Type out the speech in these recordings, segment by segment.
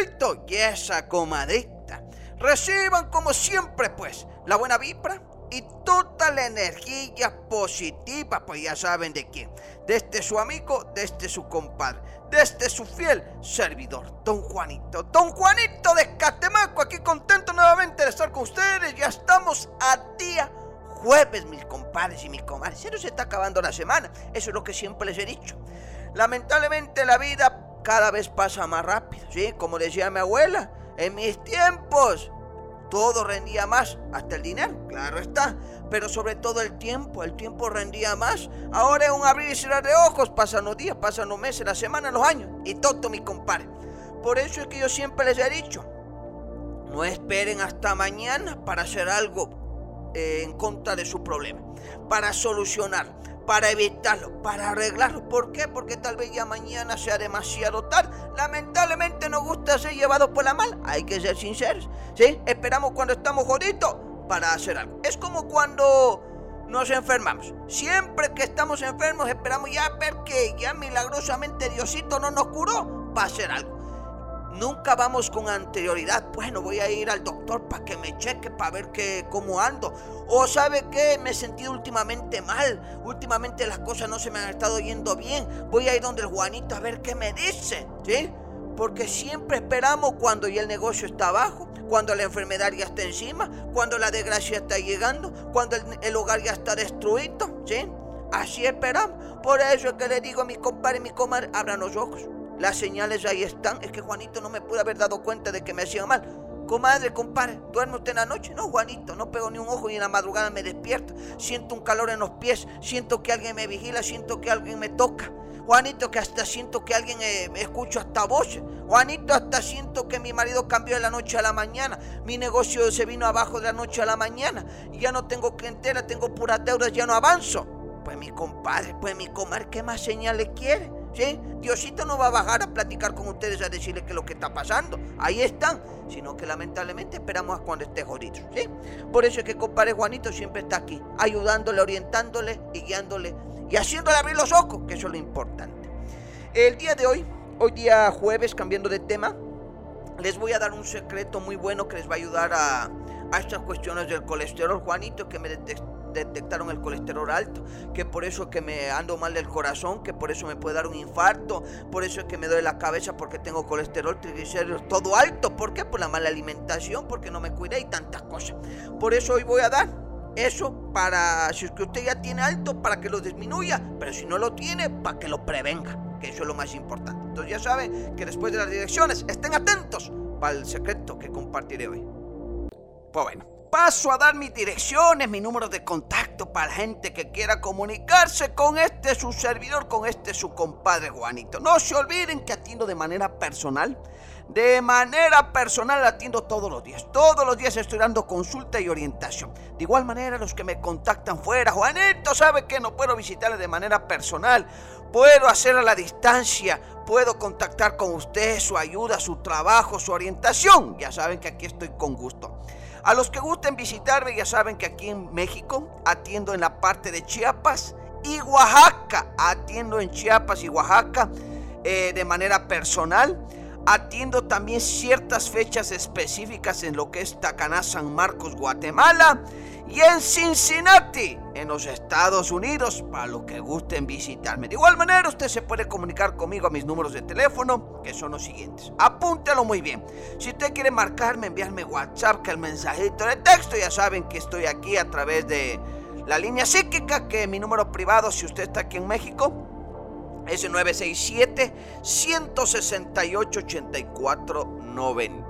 Compadrito y esa comadrita. Reciban como siempre pues la buena vibra y toda la energía positiva, pues ya saben de quién. De este su amigo, de este su compadre, de este su fiel servidor, don Juanito. Don Juanito de Catemaco, aquí contento nuevamente de estar con ustedes. Ya estamos a día jueves, mis compadres y mis comadres. Se está acabando la semana, eso es lo que siempre les he dicho. Lamentablemente la vida cada vez pasa más rápido, ¿sí? Como decía mi abuela, en mis tiempos todo rendía más, hasta el dinero, claro está, pero sobre todo el tiempo, el tiempo rendía más. Ahora es un abrir y cerrar de ojos, pasan los días, pasan los meses, las semanas, los años, y todo mi compadre. Por eso es que yo siempre les he dicho, no esperen hasta mañana para hacer algo eh, en contra de su problema, para solucionar para evitarlo, para arreglarlo. ¿Por qué? Porque tal vez ya mañana sea demasiado tarde. Lamentablemente nos gusta ser llevados por la mal. Hay que ser sinceros. ¿Sí? Esperamos cuando estamos jodidos para hacer algo. Es como cuando nos enfermamos. Siempre que estamos enfermos esperamos ya ver que ya milagrosamente Diosito no nos curó para hacer algo. Nunca vamos con anterioridad. Bueno, voy a ir al doctor para que me cheque, para ver que, cómo ando. O sabe que me he sentido últimamente mal. Últimamente las cosas no se me han estado yendo bien. Voy a ir donde el Juanito a ver qué me dice. ¿Sí? Porque siempre esperamos cuando ya el negocio está abajo, cuando la enfermedad ya está encima, cuando la desgracia está llegando, cuando el, el hogar ya está destruido. ¿Sí? Así esperamos. Por eso es que le digo a mi compadre y mi comadre, abran los ojos. Las señales ahí están. Es que Juanito no me pudo haber dado cuenta de que me hacía mal. Comadre, compadre, ¿duerme usted en la noche? No, Juanito, no pego ni un ojo y en la madrugada me despierto. Siento un calor en los pies, siento que alguien me vigila, siento que alguien me toca. Juanito, que hasta siento que alguien eh, escucho hasta voces. Juanito, hasta siento que mi marido cambió de la noche a la mañana. Mi negocio se vino abajo de la noche a la mañana. Y ya no tengo clientela, tengo puras deudas, ya no avanzo. Pues mi compadre, pues mi comadre, ¿qué más señales quiere? ¿Sí? Diosito no va a bajar a platicar con ustedes a decirles qué es lo que está pasando. Ahí están. Sino que lamentablemente esperamos a cuando esté jodido. ¿Sí? Por eso es que compadre Juanito siempre está aquí, ayudándole, orientándole y guiándole y haciéndole abrir los ojos, que eso es lo importante. El día de hoy, hoy día jueves, cambiando de tema, les voy a dar un secreto muy bueno que les va a ayudar a, estas cuestiones del colesterol. Juanito, que me detectó detectaron el colesterol alto, que por eso es que me ando mal del corazón, que por eso me puede dar un infarto, por eso es que me duele la cabeza porque tengo colesterol, triglicéridos, todo alto. ¿Por qué? Por la mala alimentación, porque no me cuidé y tantas cosas. Por eso hoy voy a dar eso para, si es que usted ya tiene alto, para que lo disminuya, pero si no lo tiene, para que lo prevenga, que eso es lo más importante. Entonces ya saben que después de las direcciones, estén atentos para el secreto que compartiré hoy. Pues bueno paso a dar mis direcciones, mi número de contacto para gente que quiera comunicarse con este su servidor, con este su compadre Juanito. No se olviden que atiendo de manera personal. De manera personal atiendo todos los días. Todos los días estoy dando consulta y orientación. De igual manera, los que me contactan fuera, Juanito sabe que no puedo visitarle de manera personal. Puedo hacer a la distancia. Puedo contactar con usted, su ayuda, su trabajo, su orientación. Ya saben que aquí estoy con gusto. A los que gusten visitarme ya saben que aquí en México atiendo en la parte de Chiapas y Oaxaca. Atiendo en Chiapas y Oaxaca eh, de manera personal. Atiendo también ciertas fechas específicas en lo que es Tacaná, San Marcos, Guatemala. Y en Cincinnati, en los Estados Unidos, para los que gusten visitarme. De igual manera, usted se puede comunicar conmigo a mis números de teléfono, que son los siguientes. Apúntelo muy bien. Si usted quiere marcarme, enviarme WhatsApp, que el mensajito de texto, ya saben que estoy aquí a través de la línea psíquica, que mi número privado, si usted está aquí en México, es 967-168-8490.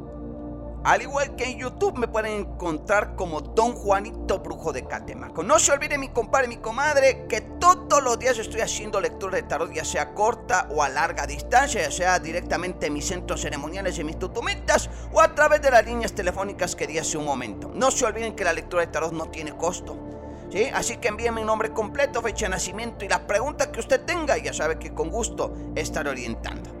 Al igual que en YouTube me pueden encontrar como Don Juanito Brujo de Catemaco. No se olviden mi compadre mi comadre que todos los días estoy haciendo lectura de tarot, ya sea corta o a larga distancia, ya sea directamente en mis centros ceremoniales y mis tutumitas o a través de las líneas telefónicas que di hace un momento. No se olviden que la lectura de tarot no tiene costo. ¿Sí? Así que envíenme mi nombre completo, fecha de nacimiento y las preguntas que usted tenga ya sabe que con gusto estaré orientando.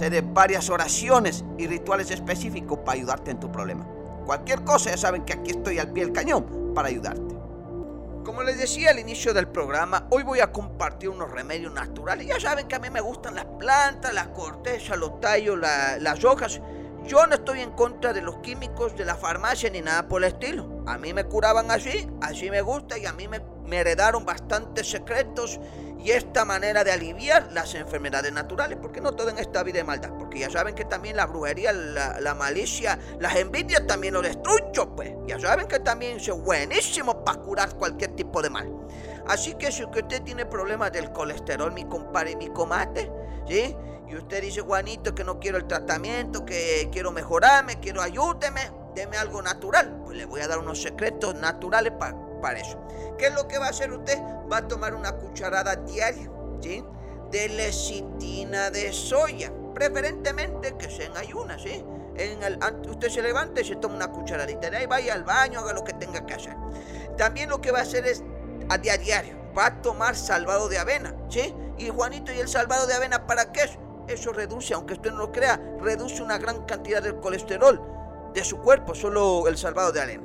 de varias oraciones y rituales específicos para ayudarte en tu problema. Cualquier cosa, ya saben que aquí estoy al pie del cañón para ayudarte. Como les decía al inicio del programa, hoy voy a compartir unos remedios naturales. Ya saben que a mí me gustan las plantas, las cortezas, los tallos, las hojas. Yo no estoy en contra de los químicos de la farmacia ni nada por el estilo. A mí me curaban así, así me gusta y a mí me, me heredaron bastantes secretos y esta manera de aliviar las enfermedades naturales, porque no todo en esta vida es maldad, porque ya saben que también la brujería, la, malicia, las envidias también lo destruyen, pues ya saben que también es buenísimo para curar cualquier tipo de mal. Así que si usted tiene problemas del colesterol, mi compadre y mi comate, ¿sí? Y usted dice, Juanito, que no quiero el tratamiento, que quiero mejorarme, quiero ayúdeme, deme algo natural, pues le voy a dar unos secretos naturales para para eso. ¿Qué es lo que va a hacer usted? Va a tomar una cucharada diaria ¿sí? de lecitina de soya, preferentemente que sea en ayunas. ¿sí? En el, usted se levanta y se toma una cucharadita, de ahí vaya al baño, haga lo que tenga que hacer. También lo que va a hacer es a diario, va a tomar salvado de avena, ¿sí? Y Juanito, ¿y el salvado de avena para qué es? Eso reduce, aunque usted no lo crea, reduce una gran cantidad del colesterol de su cuerpo, solo el salvado de avena.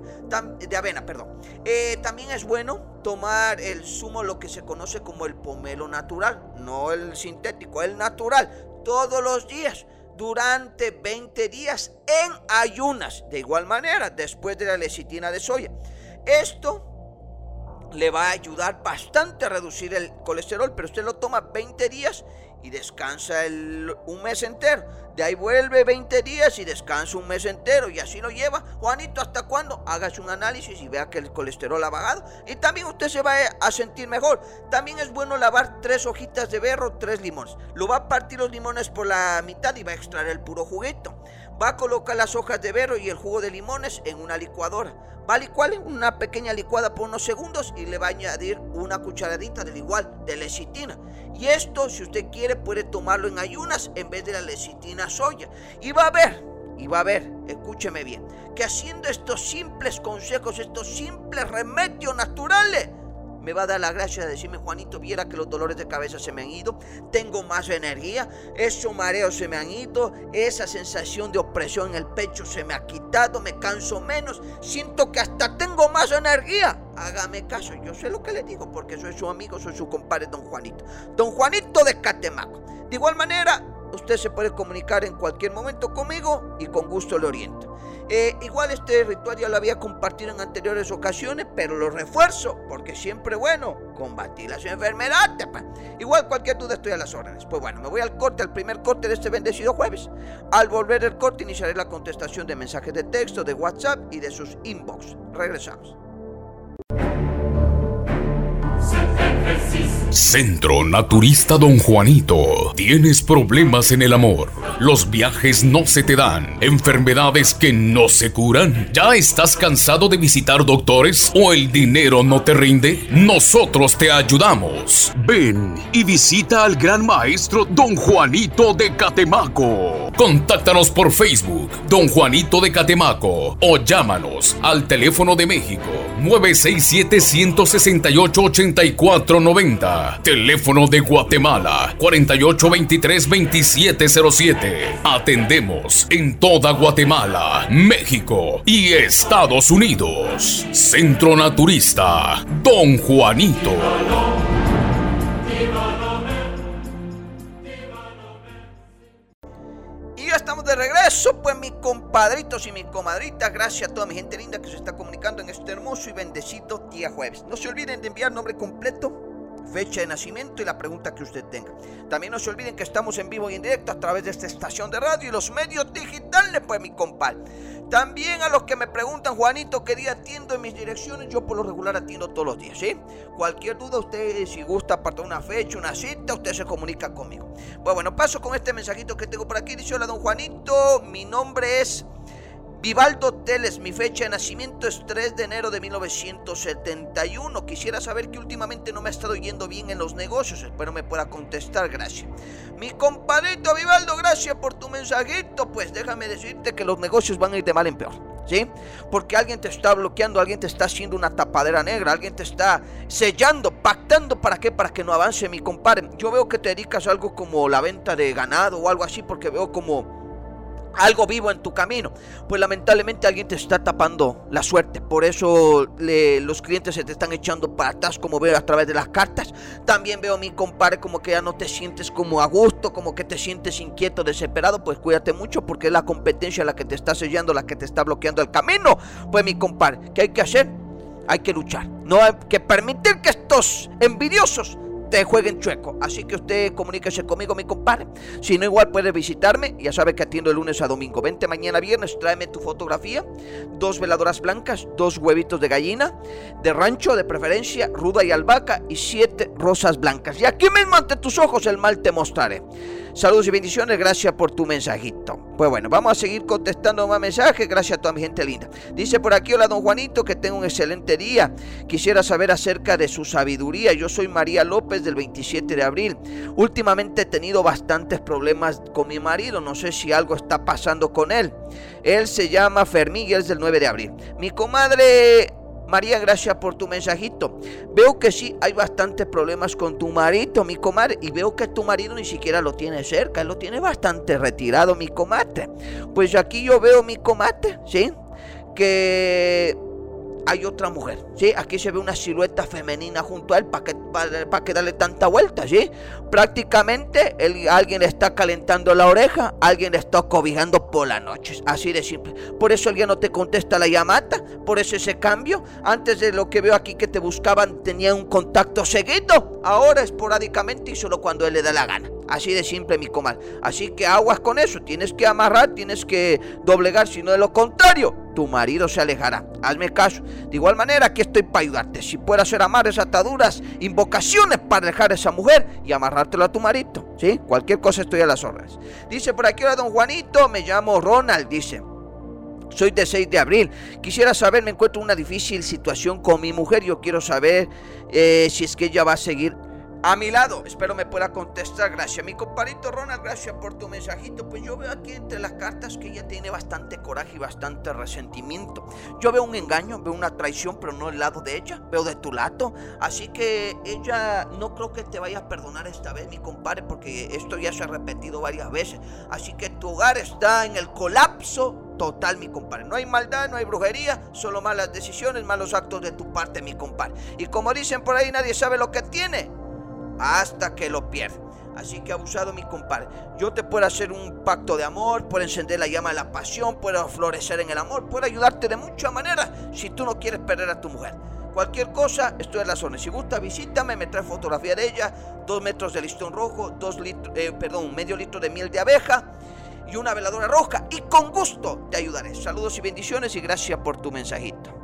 de avena perdón. Eh, también es bueno tomar el zumo, lo que se conoce como el pomelo natural, no el sintético, el natural, todos los días durante 20 días en ayunas. De igual manera, después de la lecitina de soya. Esto le va a ayudar bastante a reducir el colesterol, pero usted lo toma 20 días y descansa el, un mes entero. De ahí vuelve 20 días y descansa un mes entero y así lo lleva. Juanito, ¿hasta cuándo? Hágase un análisis y vea que el colesterol ha bajado. Y también usted se va a sentir mejor. También es bueno lavar tres hojitas de berro, tres limones. Lo va a partir los limones por la mitad y va a extraer el puro juguito. Va a colocar las hojas de berro y el jugo de limones en una licuadora. Va a licuar una pequeña licuada por unos segundos y le va a añadir una cucharadita del igual de lecitina. Y esto, si usted quiere, puede tomarlo en ayunas en vez de la lecitina soya. Y va a ver, y va a ver, escúcheme bien, que haciendo estos simples consejos, estos simples remedios naturales, me va a dar la gracia de decirme, Juanito, viera que los dolores de cabeza se me han ido, tengo más energía, esos mareos se me han ido, esa sensación de opresión en el pecho se me ha quitado, me canso menos, siento que hasta tengo más energía. Hágame caso, yo sé lo que le digo porque soy su amigo, soy su compadre, don Juanito. Don Juanito de Catemaco. De igual manera, usted se puede comunicar en cualquier momento conmigo y con gusto le oriento. Eh, igual este ritual ya lo había compartido en anteriores ocasiones, pero lo refuerzo porque siempre bueno combatir las enfermedades. Igual cualquier duda estoy a las órdenes. Pues bueno, me voy al corte, al primer corte de este bendecido jueves. Al volver el corte iniciaré la contestación de mensajes de texto, de WhatsApp y de sus inbox. Regresamos. Centro Naturista Don Juanito. ¿Tienes problemas en el amor? Los viajes no se te dan. Enfermedades que no se curan. ¿Ya estás cansado de visitar doctores o el dinero no te rinde? Nosotros te ayudamos. Ven y visita al gran maestro Don Juanito de Catemaco. Contáctanos por Facebook, Don Juanito de Catemaco, o llámanos al teléfono de México 967 168 8490 Teléfono de Guatemala 4823-2707. Atendemos en toda Guatemala, México y Estados Unidos. Centro Naturista Don Juanito. Y ya estamos de regreso, pues mis compadritos y mis comadritas, gracias a toda mi gente linda que se está comunicando en este hermoso y bendecido día jueves. No se olviden de enviar nombre completo fecha de nacimiento y la pregunta que usted tenga. También no se olviden que estamos en vivo y en directo a través de esta estación de radio y los medios digitales, pues mi compadre. También a los que me preguntan, Juanito, ¿qué día atiendo en mis direcciones? Yo por lo regular atiendo todos los días, ¿sí? Cualquier duda, usted si gusta apartar una fecha, una cita, usted se comunica conmigo. Pues bueno, paso con este mensajito que tengo por aquí. Dice, hola, don Juanito, mi nombre es... Vivaldo Teles, mi fecha de nacimiento es 3 de enero de 1971. Quisiera saber que últimamente no me ha estado yendo bien en los negocios. Espero me pueda contestar, gracias. Mi compadrito Vivaldo, gracias por tu mensajito. Pues déjame decirte que los negocios van a ir de mal en peor. ¿Sí? Porque alguien te está bloqueando, alguien te está haciendo una tapadera negra, alguien te está sellando, pactando para qué, para que no avance mi compadre. Yo veo que te dedicas a algo como la venta de ganado o algo así, porque veo como algo vivo en tu camino, pues lamentablemente alguien te está tapando la suerte. Por eso los clientes se te están echando para atrás, como veo a través de las cartas. También veo a mi compadre como que ya no te sientes como a gusto, como que te sientes inquieto, desesperado. Pues cuídate mucho porque es la competencia la que te está sellando, la que te está bloqueando el camino. Pues mi compadre, ¿qué hay que hacer? Hay que luchar. No hay que permitir que estos envidiosos te jueguen chueco. Así que usted comuníquese conmigo, mi compadre. Si no, igual puede visitarme. Ya sabe que atiendo el lunes a domingo. Vente mañana viernes, tráeme tu fotografía. Dos veladoras blancas, dos huevitos de gallina, de rancho de preferencia, ruda y albahaca y siete rosas blancas. Y aquí mismo ante tus ojos el mal te mostraré. Saludos y bendiciones, gracias por tu mensajito. Pues bueno, vamos a seguir contestando más mensajes, gracias a toda mi gente linda. Dice por aquí, hola don Juanito, que tengo un excelente día. Quisiera saber acerca de su sabiduría. Yo soy María López del 27 de abril. Últimamente he tenido bastantes problemas con mi marido, no sé si algo está pasando con él. Él se llama Fermín y es del 9 de abril. Mi comadre María, gracias por tu mensajito. Veo que sí hay bastantes problemas con tu marido, mi comadre, y veo que tu marido ni siquiera lo tiene cerca, él lo tiene bastante retirado, mi comadre. Pues aquí yo veo mi comadre, ¿sí? Que hay otra mujer, ¿sí? Aquí se ve una silueta femenina junto a él para que, darle tanta vuelta, ¿sí? Prácticamente alguien le está calentando la oreja, alguien le está cobijando por las noches, así de simple. Por eso alguien no te contesta la llamada, por eso ese cambio. Antes de lo que veo aquí que te buscaban tenía un contacto seguido, ahora esporádicamente y solo cuando él le da la gana. Así de simple, mi comadre. Así que aguas con eso. Tienes que amarrar, tienes que doblegar. Si no, de lo contrario, tu marido se alejará. Hazme caso. De igual manera, aquí estoy para ayudarte. Si puedes hacer amarres, ataduras, invocaciones para dejar a esa mujer y amarrártelo a tu marido. ¿Sí? Cualquier cosa estoy a las órdenes. Dice por aquí, hola, don Juanito. Me llamo Ronald. Dice. Soy de 6 de abril. Quisiera saber, me encuentro en una difícil situación con mi mujer. Yo quiero saber eh, si es que ella va a seguir a mi lado. Espero me pueda contestar. Gracias. Mi compadrito Ronald, gracias por tu mensajito. Pues yo veo aquí entre las cartas que ella tiene bastante coraje y bastante resentimiento. Yo veo un engaño, veo una traición, pero no del lado de ella. Veo de tu lado. Así que ella no creo que te vaya a perdonar esta vez, mi compadre, porque esto ya se ha repetido varias veces. Así que tu hogar está en el colapso total, mi compadre. No hay maldad, no hay brujería, solo malas decisiones, malos actos de tu parte, mi compadre. Y como dicen por ahí, nadie sabe lo que tiene hasta que lo pierde. Así que abusado mi compadre. Yo te puedo hacer un pacto de amor, puedo encender la llama de la pasión, puedo florecer en el amor, puedo ayudarte de muchas maneras si tú no quieres perder a tu mujer. Cualquier cosa, estoy en la zona. Si gusta, visítame, me trae fotografía de ella, dos metros de listón rojo, dos litros, eh, perdón, medio litro de miel de abeja y una veladora roja. Y con gusto te ayudaré. Saludos y bendiciones y gracias por tu mensajito.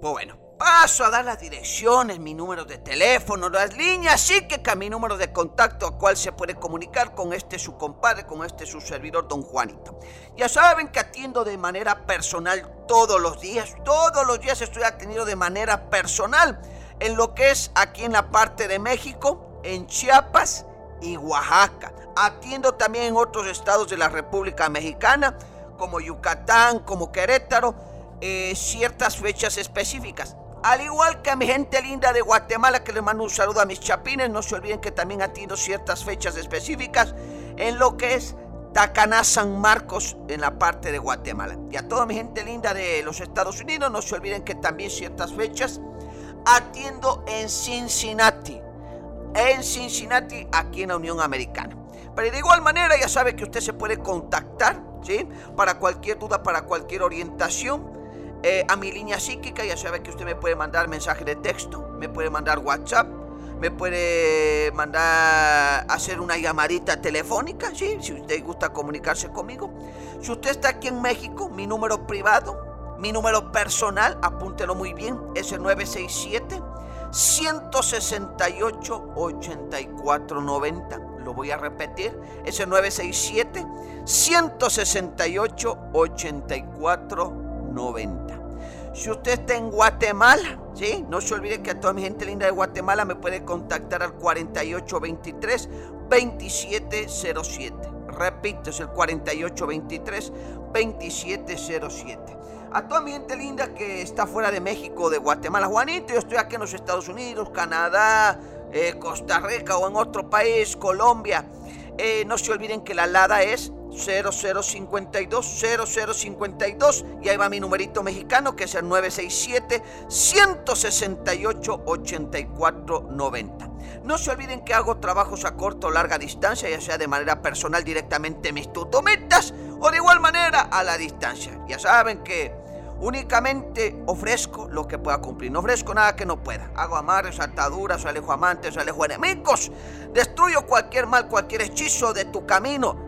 Pues bueno, paso a dar las direcciones, mi número de teléfono, las líneas, sí que mi número de contacto a cual se puede comunicar con este su compadre, con este su servidor, don Juanito. Ya saben que atiendo de manera personal todos los días, todos los días estoy atendido de manera personal en lo que es aquí en la parte de México, en Chiapas y Oaxaca. Atiendo también en otros estados de la República Mexicana, como Yucatán, como Querétaro, eh, ciertas fechas específicas. Al igual que a mi gente linda de Guatemala, que les mando un saludo a mis chapines, no se olviden que también atiendo ciertas fechas específicas en lo que es Tacaná San Marcos en la parte de Guatemala. Y a toda mi gente linda de los Estados Unidos, no se olviden que también ciertas fechas atiendo en Cincinnati. En Cincinnati, aquí en la Unión Americana. Pero de igual manera, ya sabe que usted se puede contactar, ¿sí? Para cualquier duda, para cualquier orientación eh, a mi línea psíquica. Ya sabe que usted me puede mandar mensaje de texto, me puede mandar WhatsApp, me puede mandar hacer una llamadita telefónica, ¿sí? si usted gusta comunicarse conmigo. Si usted está aquí en México, mi número privado, mi número personal, apúntelo muy bien, es el 967 168 8490. Lo voy a repetir, es el 967 168 8490. 90. Si usted está en Guatemala, ¿sí? No se olvide que a toda mi gente linda de Guatemala me puede contactar al 4823-2707. Repito, es el 4823-2707. A toda mi gente linda que está fuera de México, de Guatemala, Juanito, yo estoy aquí en los Estados Unidos, Canadá, eh, Costa Rica o en otro país, Colombia. Eh, no se olviden que la LADA es 0052 0052 y ahí va mi numerito mexicano que es el 967 168 8490. No se olviden que hago trabajos a corto o larga distancia, ya sea de manera personal directamente en mis tutometas o de igual manera a la distancia. Ya saben que Únicamente ofrezco lo que pueda cumplir. No ofrezco nada que no pueda. Hago amarres, ataduras, alejo amantes, alejo enemigos. Destruyo cualquier mal, cualquier hechizo de tu camino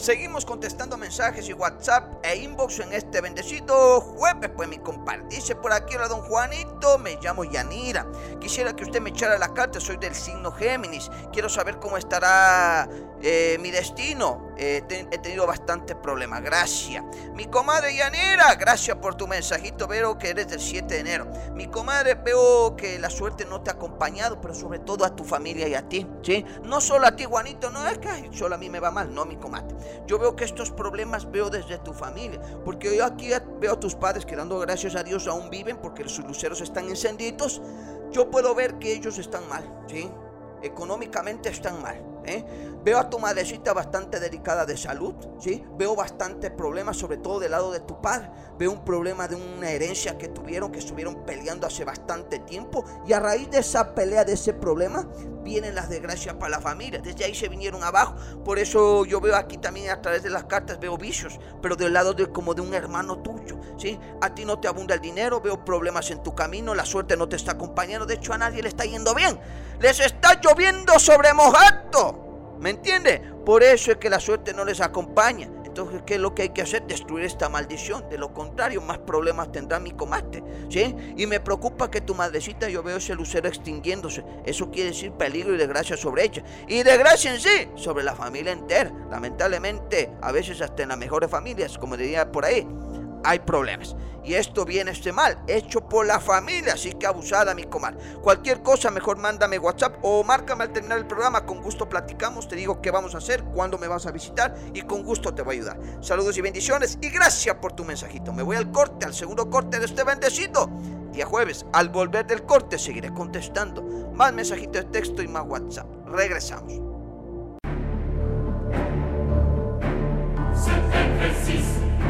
Seguimos contestando mensajes y WhatsApp e inbox en este bendecido jueves, pues mi compadre. Por aquí, hola don Juanito, me llamo Yanira. Quisiera que usted me echara la carta, soy del signo Géminis. Quiero saber cómo estará eh, mi destino. Eh, he tenido bastantes problemas, gracias. Mi comadre Yanira, gracias por tu mensajito. Veo que eres del 7 de enero. Mi comadre, veo que la suerte no te ha acompañado, pero sobre todo a tu familia y a ti, ¿sí? No solo a ti, Juanito, no es que solo a mí me va mal, no, mi comadre. Yo veo que estos problemas veo desde tu familia, porque yo aquí veo a tus padres que dando gracias a Dios aún viven porque sus luceros están encendidos. Yo puedo ver que ellos están mal, ¿sí? Económicamente están mal. ¿Eh? Veo a tu madrecita bastante delicada de salud, ¿sí? Veo bastantes problemas, sobre todo del lado de tu padre. Veo un problema de una herencia que tuvieron, que estuvieron peleando hace bastante tiempo. Y a raíz de esa pelea, de ese problema, vienen las desgracias para la familia. Desde ahí se vinieron abajo. Por eso yo veo aquí también a través de las cartas, veo vicios, pero del lado de como de un hermano tuyo, ¿sí? A ti no te abunda el dinero, veo problemas en tu camino, la suerte no te está acompañando. De hecho, a nadie le está yendo bien. Les está lloviendo sobre mojado. ¿Me entiende? Por eso es que la suerte no les acompaña. Entonces, ¿qué es lo que hay que hacer? Destruir esta maldición. De lo contrario, más problemas tendrá mi comate. ¿Sí? Y me preocupa que tu madrecita, yo veo ese lucero extinguiéndose. Eso quiere decir peligro y desgracia sobre ella. Y desgracia en sí, sobre la familia entera. Lamentablemente, a veces hasta en las mejores familias, como diría por ahí, hay problemas. Y esto viene este mal, hecho por la familia, así que abusada mi comar. Cualquier cosa, mejor mándame WhatsApp o márcame al terminar el programa. Con gusto platicamos, te digo qué vamos a hacer, cuándo me vas a visitar y con gusto te voy a ayudar. Saludos y bendiciones y gracias por tu mensajito. Me voy al corte, al segundo corte de este bendecido. Día jueves, al volver del corte, seguiré contestando. Más mensajitos de texto y más WhatsApp. Regresamos.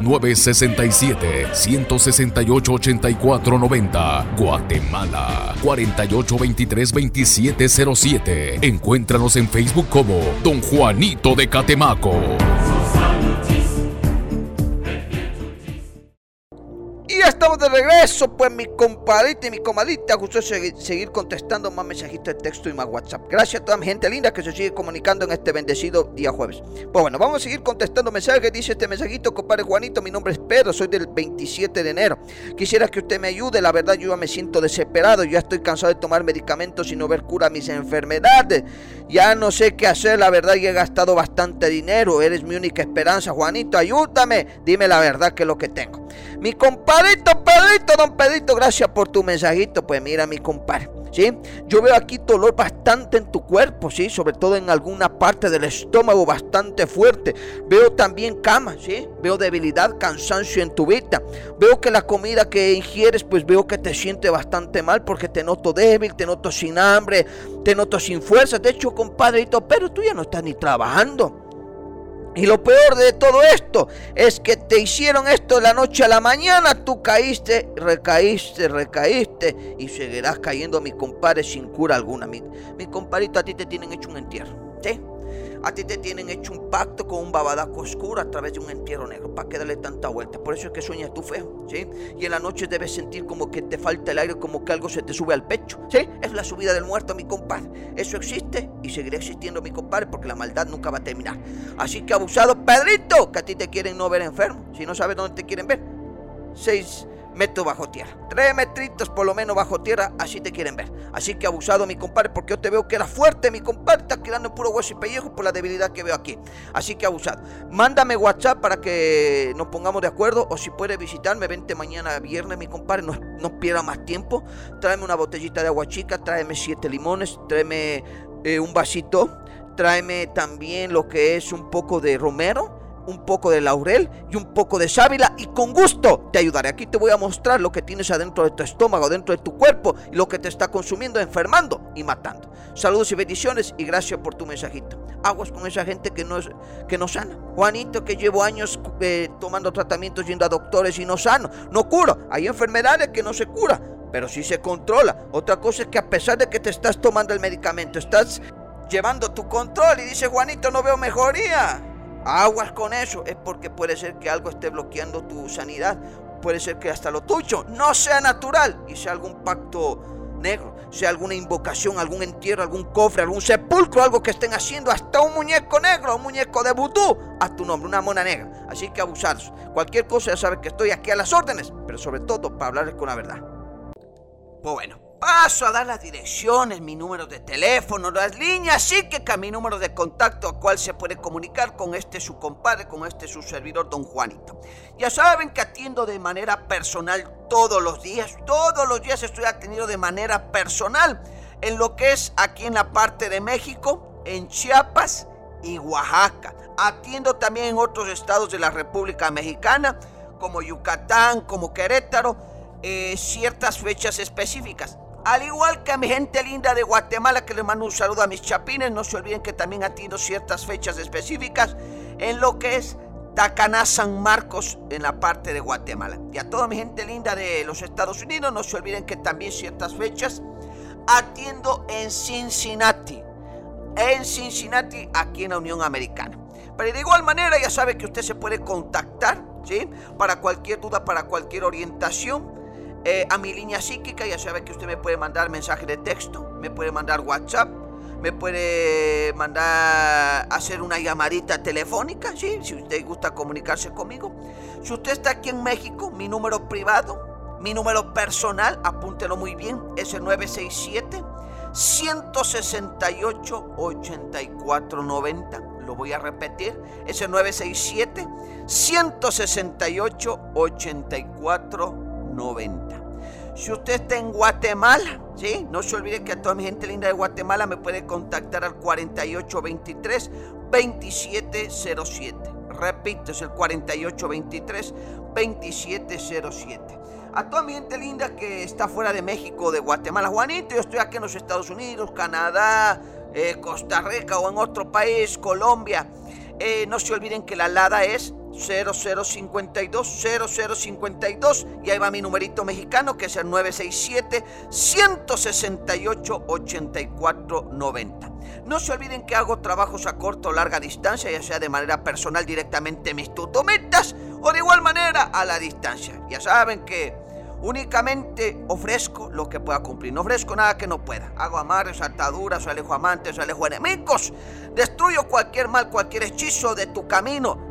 967 168 888490 Guatemala 48232707. Encuéntranos en Facebook como Don Juanito de Catemaco. Estamos de regreso, pues mi compadrita y mi comadita gustó seguir, contestando más mensajitos de texto y más WhatsApp. Gracias a toda mi gente linda que se sigue comunicando en este bendecido día jueves. Pues bueno, vamos a seguir contestando mensajes. Dice este mensajito, compadre Juanito, mi nombre es Pedro, soy del 27 de enero. Quisiera que usted me ayude, la verdad yo ya me siento desesperado, ya estoy cansado de tomar medicamentos y no ver cura a mis enfermedades. Ya no sé qué hacer, la verdad ya he gastado bastante dinero, eres mi única esperanza, Juanito, ayúdame, dime la verdad que es lo que tengo. Mi compadrito Pedrito, don Pedrito, gracias por tu mensajito. Pues mira, mi compadre. ¿Sí? Yo veo aquí dolor bastante en tu cuerpo, ¿sí? Sobre todo en alguna parte del estómago bastante fuerte. Veo también cama, ¿sí? Veo debilidad, cansancio en tu vida. Veo que la comida que ingieres, pues veo que te siente bastante mal porque te noto débil, te noto sin hambre, te noto sin fuerza. De hecho, compadrito, pero tú ya no estás ni trabajando. Y lo peor de todo esto es que te hicieron esto de la noche a la mañana, tú caíste, recaíste, recaíste y seguirás cayendo, mi compadre, sin cura alguna. Mi, mi a ti te tienen hecho un entierro. ¿Sí? A ti te tienen hecho un pacto con un babadaco oscuro a través de un entierro negro. ¿Para qué darle tanta vuelta? Por eso es que sueñas tú feo. ¿sí? Y en la noche debes sentir como que te falta el aire, como que algo se te sube al pecho. ¿sí? Es la subida del muerto, mi compadre. Eso existe y seguirá existiendo, mi compadre, porque la maldad nunca va a terminar. Así que abusado, Pedrito, que a ti te quieren no ver enfermo. Si no sabes dónde te quieren ver. Seis metros bajo tierra. Tres metritos por lo menos bajo tierra, así te quieren ver. Así que abusado, mi compadre, porque yo te veo que era fuerte, mi compadre, está quedando puro hueso y pellejo por la debilidad que veo aquí. Así que abusado. Mándame WhatsApp para que nos pongamos de acuerdo, o si puedes visitarme, vente mañana viernes, mi compadre, no, no pierda más tiempo. Tráeme una botellita de agua chica, tráeme siete limones, tráeme eh, un vasito, tráeme también lo que es un poco de romero un poco de laurel y un poco de sábila y con gusto te ayudaré. Aquí te voy a mostrar lo que tienes adentro de tu estómago, dentro de tu cuerpo y lo que te está consumiendo, enfermando y matando. Saludos y bendiciones y gracias por tu mensajito. Aguas con esa gente que no, es, que no sana. Juanito, que llevo años eh, tomando tratamientos, yendo a doctores y no sano. No curo. Hay enfermedades que no se cura, pero sí se controla. Otra cosa es que a pesar de que te estás tomando el medicamento, estás llevando tu control y dice Juanito, no veo mejoría Aguas con eso, es porque puede ser que algo esté bloqueando tu sanidad. Puede ser que hasta lo tuyo no sea natural y sea algún pacto negro, sea alguna invocación, algún entierro, algún cofre, algún sepulcro, algo que estén haciendo, hasta un muñeco negro, un muñeco de vudú a tu nombre, una mona negra. Así que abusados. Cualquier cosa ya sabes que estoy aquí a las órdenes, pero sobre todo para hablarles con la verdad. Pues bueno. Paso a dar las direcciones, mi número de teléfono, las líneas, así que mi número de contacto a cual se puede comunicar con este su compadre, con este su servidor, don Juanito. Ya saben que atiendo de manera personal todos los días, todos los días estoy atendido de manera personal en lo que es aquí en la parte de México, en Chiapas y Oaxaca. Atiendo también en otros estados de la República Mexicana, como Yucatán, como Querétaro, eh, ciertas fechas específicas. Al igual que a mi gente linda de Guatemala, que les mando un saludo a mis chapines, no se olviden que también atiendo ciertas fechas específicas en lo que es Tacaná San Marcos en la parte de Guatemala. Y a toda mi gente linda de los Estados Unidos, no se olviden que también ciertas fechas atiendo en Cincinnati. En Cincinnati, aquí en la Unión Americana. Pero de igual manera, ya sabe que usted se puede contactar, ¿sí? Para cualquier duda, para cualquier orientación. Eh, a mi línea psíquica, ya sabe que usted me puede mandar mensaje de texto, me puede mandar WhatsApp, me puede mandar hacer una llamadita telefónica, ¿sí? si usted gusta comunicarse conmigo. Si usted está aquí en México, mi número privado, mi número personal, apúntelo muy bien, es el 967 168 8490. Lo voy a repetir, es el 967 168 8490. Si usted está en Guatemala, ¿sí? No se olvide que a toda mi gente linda de Guatemala me puede contactar al 4823-2707. Repito, es el 4823-2707. A toda mi gente linda que está fuera de México, de Guatemala, Juanito, yo estoy aquí en los Estados Unidos, Canadá, eh, Costa Rica o en otro país, Colombia. Eh, no se olviden que la LADA es 0052 0052 y ahí va mi numerito mexicano que es el 967 168 8490. No se olviden que hago trabajos a corto o larga distancia, ya sea de manera personal directamente en mis tutometas o de igual manera a la distancia. Ya saben que Únicamente ofrezco lo que pueda cumplir. No ofrezco nada que no pueda. Hago amarres, ataduras, alejo amantes, alejo enemigos. Destruyo cualquier mal, cualquier hechizo de tu camino.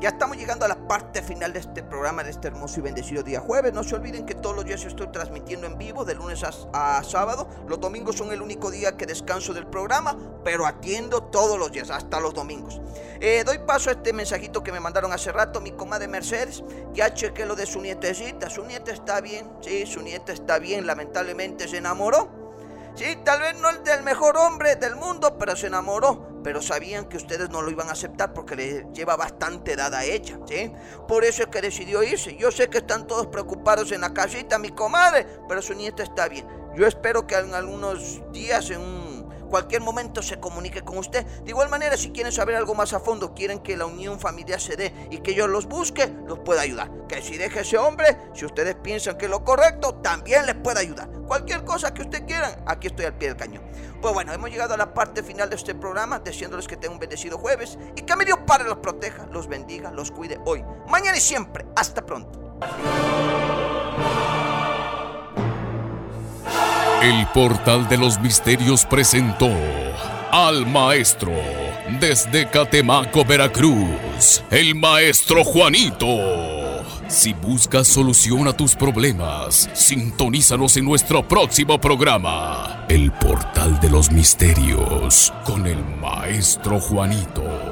ya estamos llegando a la parte final de este programa, de este hermoso y bendecido día jueves. No se olviden que todos los días estoy transmitiendo en vivo, de lunes a, sábado. Los domingos son el único día que descanso del programa, pero atiendo todos los días, hasta los domingos. Eh, doy paso a este mensajito que me mandaron hace rato, mi comadre Mercedes. Ya chequé lo de su nietecita. Su nieta está bien, sí, su nieta está bien. Lamentablemente se enamoró. Sí, tal vez no el del mejor hombre del mundo, pero se enamoró pero sabían que ustedes no lo iban a aceptar porque le lleva bastante edad a ella, ¿sí? Por eso es que decidió irse. Yo sé que están todos preocupados en la casita, mi comadre, pero su nieta está bien. Yo espero que en algunos días, en un cualquier momento se comunique con usted. De igual manera, si quieren saber algo más a fondo, quieren que la unión familiar se dé y que yo los busque, los pueda ayudar. Que si deje ese hombre, si ustedes piensan que es lo correcto, también les pueda ayudar. Cualquier cosa que ustedes quieran, aquí estoy al pie del cañón. Pues bueno, hemos llegado a la parte final de este programa, deseándoles que tengan un bendecido jueves y que mi Dios Padre los proteja, los bendiga, los cuide hoy, mañana y siempre. Hasta pronto. El portal de los misterios presentó al maestro desde Catemaco, Veracruz, el maestro Juanito. Si buscas solución a tus problemas, sintonízanos en nuestro próximo programa, El portal de los misterios, con el maestro Juanito.